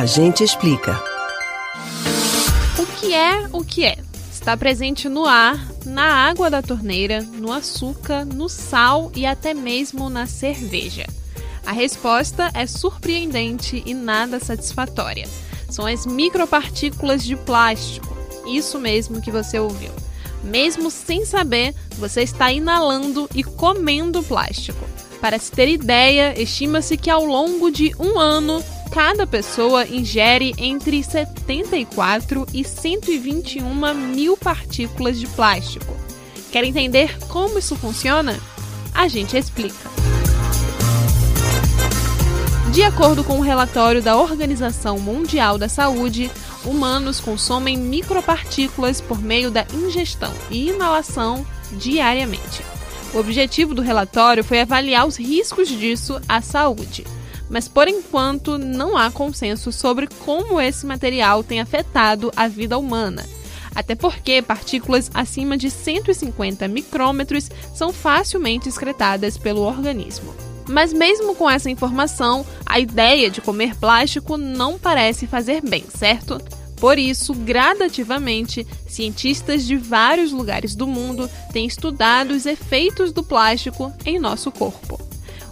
A gente explica. O que é o que é? Está presente no ar, na água da torneira, no açúcar, no sal e até mesmo na cerveja. A resposta é surpreendente e nada satisfatória. São as micropartículas de plástico. Isso mesmo que você ouviu. Mesmo sem saber, você está inalando e comendo plástico. Para se ter ideia, estima-se que ao longo de um ano, cada pessoa ingere entre 74 e 121 mil partículas de plástico. Quer entender como isso funciona? A gente explica. De acordo com o um relatório da Organização Mundial da Saúde, humanos consomem micropartículas por meio da ingestão e inalação diariamente. O objetivo do relatório foi avaliar os riscos disso à saúde, mas por enquanto não há consenso sobre como esse material tem afetado a vida humana. Até porque partículas acima de 150 micrômetros são facilmente excretadas pelo organismo. Mas mesmo com essa informação, a ideia de comer plástico não parece fazer bem, certo? Por isso, gradativamente, cientistas de vários lugares do mundo têm estudado os efeitos do plástico em nosso corpo.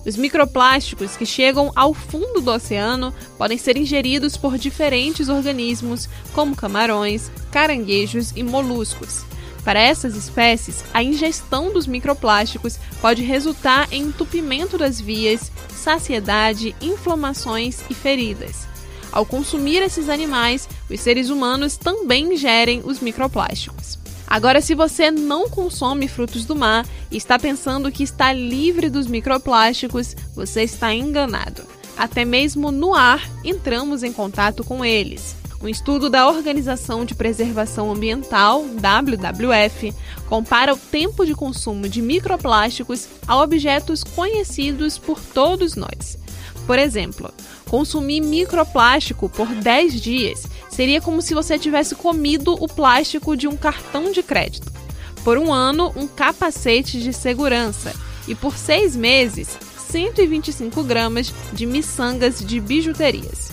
Os microplásticos que chegam ao fundo do oceano podem ser ingeridos por diferentes organismos, como camarões, caranguejos e moluscos. Para essas espécies, a ingestão dos microplásticos pode resultar em entupimento das vias, saciedade, inflamações e feridas. Ao consumir esses animais, os seres humanos também ingerem os microplásticos. Agora, se você não consome frutos do mar e está pensando que está livre dos microplásticos, você está enganado. Até mesmo no ar entramos em contato com eles. Um estudo da Organização de Preservação Ambiental, WWF, compara o tempo de consumo de microplásticos a objetos conhecidos por todos nós. Por exemplo, consumir microplástico por 10 dias seria como se você tivesse comido o plástico de um cartão de crédito. Por um ano, um capacete de segurança. E por seis meses, 125 gramas de miçangas de bijuterias.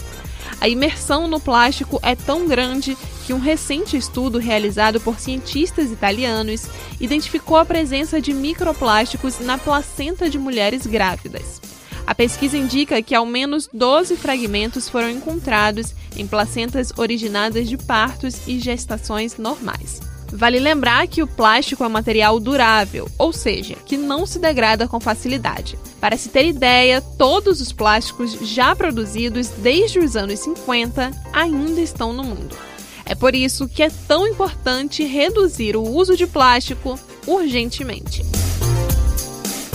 A imersão no plástico é tão grande que um recente estudo realizado por cientistas italianos identificou a presença de microplásticos na placenta de mulheres grávidas. A pesquisa indica que ao menos 12 fragmentos foram encontrados em placentas originadas de partos e gestações normais. Vale lembrar que o plástico é um material durável, ou seja, que não se degrada com facilidade. Para se ter ideia, todos os plásticos já produzidos desde os anos 50 ainda estão no mundo. É por isso que é tão importante reduzir o uso de plástico urgentemente.